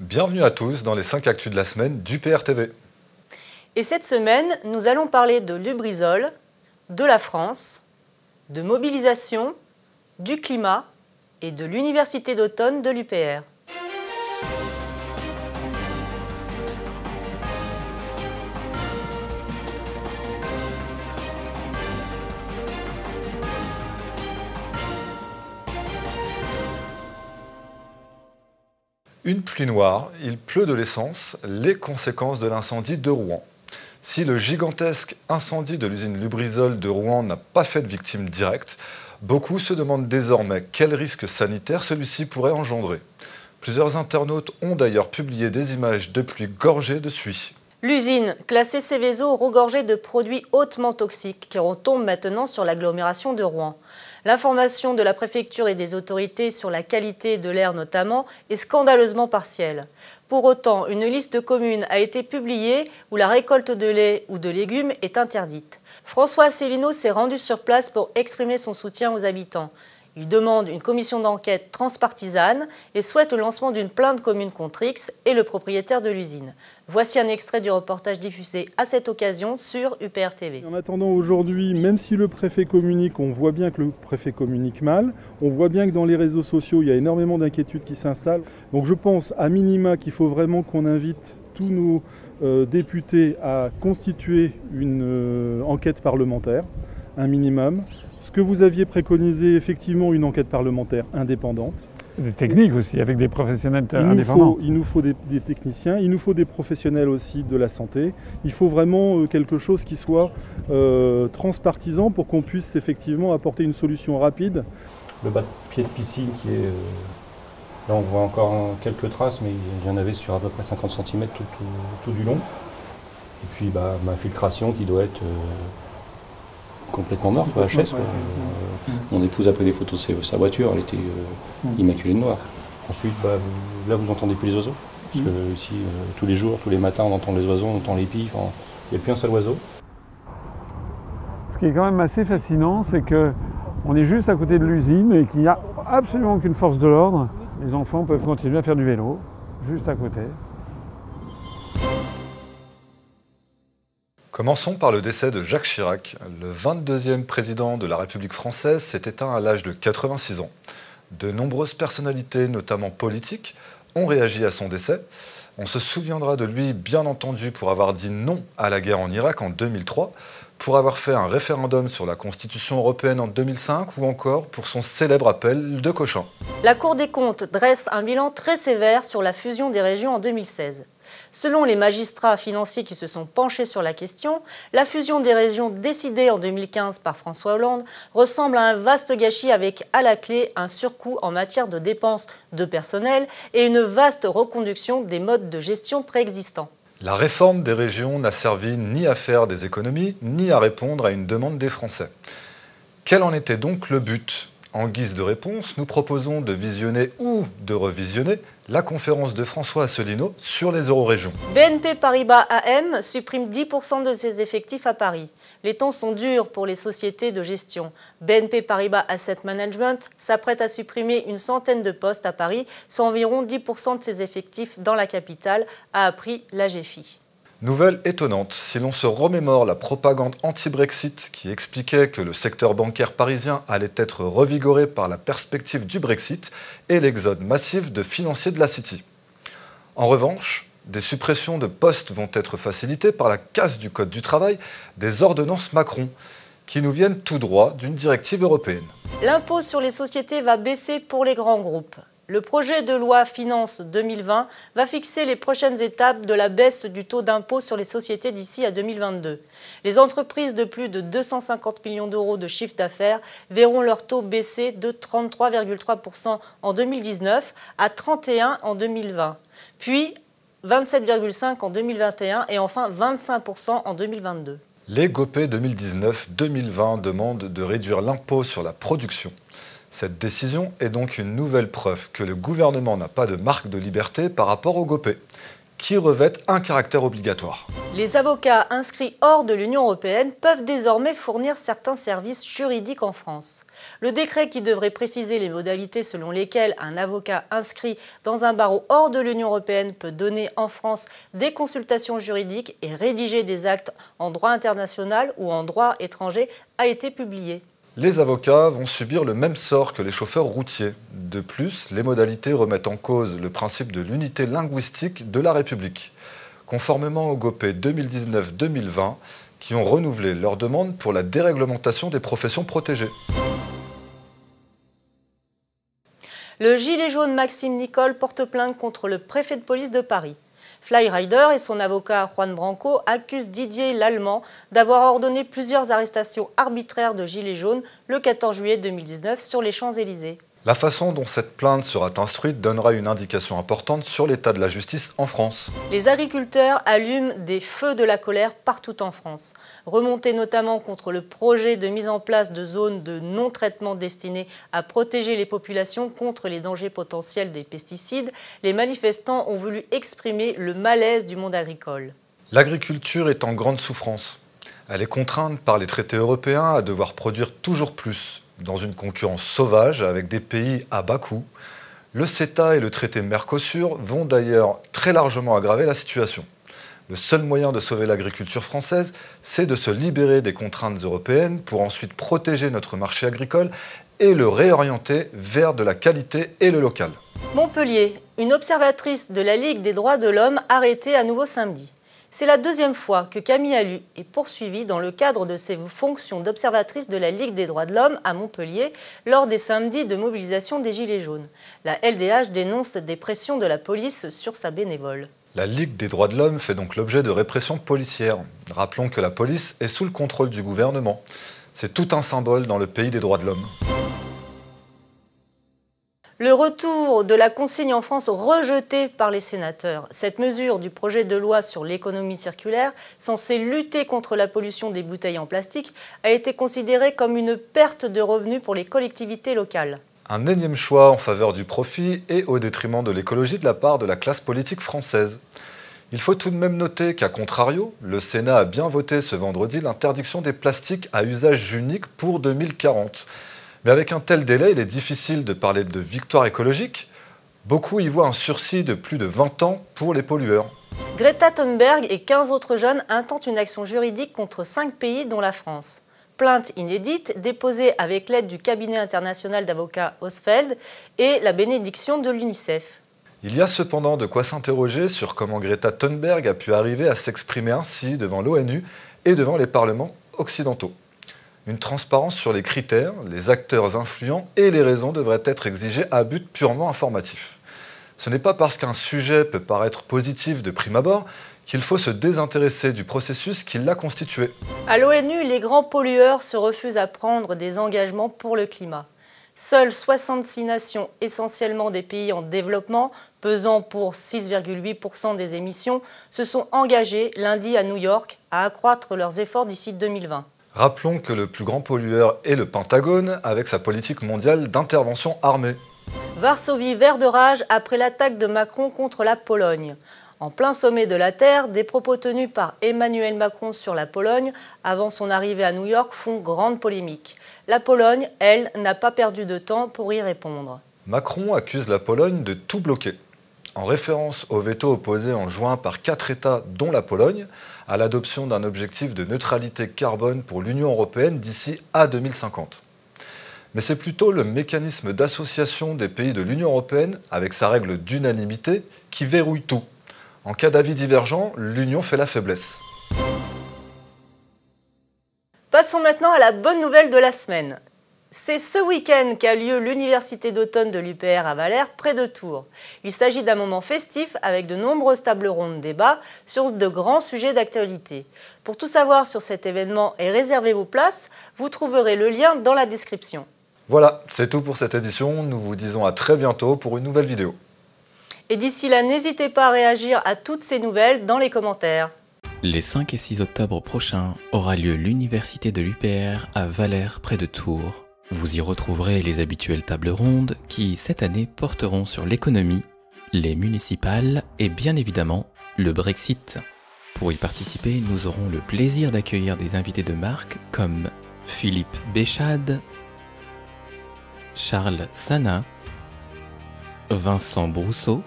Bienvenue à tous dans les 5 actus de la semaine du PRTV. Et cette semaine, nous allons parler de Lubrizol, de la France, de mobilisation, du climat et de l'université d'automne de l'UPR. Une pluie noire, il pleut de l'essence, les conséquences de l'incendie de Rouen. Si le gigantesque incendie de l'usine Lubrizol de Rouen n'a pas fait de victimes directes, beaucoup se demandent désormais quel risque sanitaire celui-ci pourrait engendrer. Plusieurs internautes ont d'ailleurs publié des images de pluie gorgées de suie. L'usine, classée Céveso, regorgée de produits hautement toxiques qui retombent maintenant sur l'agglomération de Rouen. L'information de la préfecture et des autorités sur la qualité de l'air notamment est scandaleusement partielle. Pour autant, une liste de communes a été publiée où la récolte de lait ou de légumes est interdite. François Asselineau s'est rendu sur place pour exprimer son soutien aux habitants. Il demande une commission d'enquête transpartisane et souhaite le lancement d'une plainte commune contre X et le propriétaire de l'usine. Voici un extrait du reportage diffusé à cette occasion sur UPR TV. En attendant aujourd'hui, même si le préfet communique, on voit bien que le préfet communique mal, on voit bien que dans les réseaux sociaux, il y a énormément d'inquiétudes qui s'installent. Donc je pense à minima qu'il faut vraiment qu'on invite tous nos euh, députés à constituer une euh, enquête parlementaire, un minimum. Ce que vous aviez préconisé, effectivement, une enquête parlementaire indépendante. Des techniques aussi, avec des professionnels il indépendants. Faut, il nous faut des, des, techniciens, il nous faut des professionnels aussi de la santé. Il faut vraiment euh, quelque chose qui soit euh, transpartisan pour qu'on puisse effectivement apporter une solution rapide. Le bas de pied de piscine qui est... Euh, là on voit encore quelques traces, mais il y en avait sur à peu près 50 cm tout, tout, tout du long. Et puis bah, ma filtration qui doit être complètement morte, quoi, HS. Quoi. Euh, mon épouse a pris des photos de sa voiture, elle était euh, immaculée de noir. Ensuite, bah, là, vous entendez plus les oiseaux. Parce que ici, euh, tous les jours, tous les matins, on entend les oiseaux, on entend les pies. Il n'y a plus un seul oiseau. Ce qui est quand même assez fascinant, c'est que on est juste à côté de l'usine et qu'il n'y a absolument aucune force de l'ordre. Les enfants peuvent continuer à faire du vélo, juste à côté. Commençons par le décès de Jacques Chirac. Le 22e président de la République française s'est éteint à l'âge de 86 ans. De nombreuses personnalités, notamment politiques, ont réagi à son décès. On se souviendra de lui, bien entendu, pour avoir dit non à la guerre en Irak en 2003, pour avoir fait un référendum sur la Constitution européenne en 2005 ou encore pour son célèbre appel de Cochin. La Cour des comptes dresse un bilan très sévère sur la fusion des régions en 2016. Selon les magistrats financiers qui se sont penchés sur la question, la fusion des régions décidée en 2015 par François Hollande ressemble à un vaste gâchis avec à la clé un surcoût en matière de dépenses de personnel et une vaste reconduction des modes de gestion préexistants. La réforme des régions n'a servi ni à faire des économies, ni à répondre à une demande des Français. Quel en était donc le but? En guise de réponse, nous proposons de visionner ou de revisionner la conférence de François Asselineau sur les eurorégions. BNP Paribas AM supprime 10% de ses effectifs à Paris. Les temps sont durs pour les sociétés de gestion. BNP Paribas Asset Management s'apprête à supprimer une centaine de postes à Paris, soit environ 10% de ses effectifs dans la capitale, a appris l'AGFI. Nouvelle étonnante, si l'on se remémore la propagande anti-Brexit qui expliquait que le secteur bancaire parisien allait être revigoré par la perspective du Brexit et l'exode massif de financiers de la City. En revanche, des suppressions de postes vont être facilitées par la casse du Code du travail des ordonnances Macron, qui nous viennent tout droit d'une directive européenne. L'impôt sur les sociétés va baisser pour les grands groupes. Le projet de loi Finance 2020 va fixer les prochaines étapes de la baisse du taux d'impôt sur les sociétés d'ici à 2022. Les entreprises de plus de 250 millions d'euros de chiffre d'affaires verront leur taux baisser de 33,3% en 2019 à 31% en 2020, puis 27,5% en 2021 et enfin 25% en 2022. Les GOPE 2019-2020 demandent de réduire l'impôt sur la production. Cette décision est donc une nouvelle preuve que le gouvernement n'a pas de marque de liberté par rapport au GOPE. qui revêtent un caractère obligatoire. Les avocats inscrits hors de l'Union européenne peuvent désormais fournir certains services juridiques en France. Le décret qui devrait préciser les modalités selon lesquelles un avocat inscrit dans un barreau hors de l'Union européenne peut donner en France des consultations juridiques et rédiger des actes en droit international ou en droit étranger a été publié. Les avocats vont subir le même sort que les chauffeurs routiers. De plus, les modalités remettent en cause le principe de l'unité linguistique de la République, conformément au GOP 2019-2020, qui ont renouvelé leur demande pour la déréglementation des professions protégées. Le gilet jaune Maxime Nicole porte plainte contre le préfet de police de Paris. Flyrider et son avocat Juan Branco accusent Didier Lallemand d'avoir ordonné plusieurs arrestations arbitraires de gilets jaunes le 14 juillet 2019 sur les Champs-Élysées. La façon dont cette plainte sera instruite donnera une indication importante sur l'état de la justice en France. Les agriculteurs allument des feux de la colère partout en France. Remontés notamment contre le projet de mise en place de zones de non-traitement destinées à protéger les populations contre les dangers potentiels des pesticides, les manifestants ont voulu exprimer le malaise du monde agricole. L'agriculture est en grande souffrance. Elle est contrainte par les traités européens à devoir produire toujours plus, dans une concurrence sauvage avec des pays à bas coût. Le CETA et le traité Mercosur vont d'ailleurs très largement aggraver la situation. Le seul moyen de sauver l'agriculture française, c'est de se libérer des contraintes européennes pour ensuite protéger notre marché agricole et le réorienter vers de la qualité et le local. Montpellier, une observatrice de la Ligue des droits de l'homme arrêtée à nouveau samedi. C'est la deuxième fois que Camille Allu est poursuivie dans le cadre de ses fonctions d'observatrice de la Ligue des droits de l'homme à Montpellier lors des samedis de mobilisation des Gilets jaunes. La LDH dénonce des pressions de la police sur sa bénévole. La Ligue des droits de l'homme fait donc l'objet de répression policière. Rappelons que la police est sous le contrôle du gouvernement. C'est tout un symbole dans le pays des droits de l'homme. Le retour de la consigne en France rejetée par les sénateurs. Cette mesure du projet de loi sur l'économie circulaire, censée lutter contre la pollution des bouteilles en plastique, a été considérée comme une perte de revenus pour les collectivités locales. Un énième choix en faveur du profit et au détriment de l'écologie de la part de la classe politique française. Il faut tout de même noter qu'à contrario, le Sénat a bien voté ce vendredi l'interdiction des plastiques à usage unique pour 2040. Mais avec un tel délai, il est difficile de parler de victoire écologique. Beaucoup y voient un sursis de plus de 20 ans pour les pollueurs. Greta Thunberg et 15 autres jeunes intentent une action juridique contre 5 pays dont la France. Plainte inédite déposée avec l'aide du cabinet international d'avocats Osfeld et la bénédiction de l'UNICEF. Il y a cependant de quoi s'interroger sur comment Greta Thunberg a pu arriver à s'exprimer ainsi devant l'ONU et devant les parlements occidentaux. Une transparence sur les critères, les acteurs influents et les raisons devraient être exigées à but purement informatif. Ce n'est pas parce qu'un sujet peut paraître positif de prime abord qu'il faut se désintéresser du processus qui l'a constitué. À l'ONU, les grands pollueurs se refusent à prendre des engagements pour le climat. Seules 66 nations, essentiellement des pays en développement, pesant pour 6,8% des émissions, se sont engagées lundi à New York à accroître leurs efforts d'ici 2020. Rappelons que le plus grand pollueur est le Pentagone avec sa politique mondiale d'intervention armée. Varsovie vert de rage après l'attaque de Macron contre la Pologne. En plein sommet de la Terre, des propos tenus par Emmanuel Macron sur la Pologne avant son arrivée à New York font grande polémique. La Pologne, elle, n'a pas perdu de temps pour y répondre. Macron accuse la Pologne de tout bloquer. En référence au veto opposé en juin par quatre États, dont la Pologne, à l'adoption d'un objectif de neutralité carbone pour l'Union européenne d'ici à 2050. Mais c'est plutôt le mécanisme d'association des pays de l'Union européenne, avec sa règle d'unanimité, qui verrouille tout. En cas d'avis divergent, l'Union fait la faiblesse. Passons maintenant à la bonne nouvelle de la semaine. C'est ce week-end qu'a lieu l'Université d'automne de l'UPR à Valère, près de Tours. Il s'agit d'un moment festif avec de nombreuses tables rondes débats sur de grands sujets d'actualité. Pour tout savoir sur cet événement et réserver vos places, vous trouverez le lien dans la description. Voilà, c'est tout pour cette édition. Nous vous disons à très bientôt pour une nouvelle vidéo. Et d'ici là, n'hésitez pas à réagir à toutes ces nouvelles dans les commentaires. Les 5 et 6 octobre prochains aura lieu l'Université de l'UPR à Valère, près de Tours. Vous y retrouverez les habituelles tables rondes qui, cette année, porteront sur l'économie, les municipales et bien évidemment le Brexit. Pour y participer, nous aurons le plaisir d'accueillir des invités de marque comme Philippe Béchade, Charles Sana, Vincent Brousseau,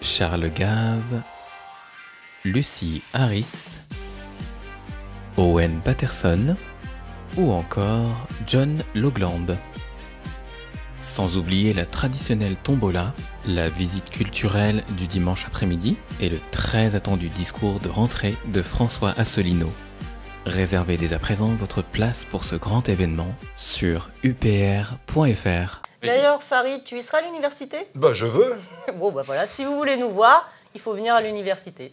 Charles Gave, Lucie Harris, Owen Patterson ou encore John Logland. Sans oublier la traditionnelle tombola, la visite culturelle du dimanche après-midi et le très attendu discours de rentrée de François Asselineau. Réservez dès à présent votre place pour ce grand événement sur upr.fr. D'ailleurs, Farid, tu y seras à l'université? Bah je veux Bon, bah voilà, si vous voulez nous voir, il faut venir à l'université.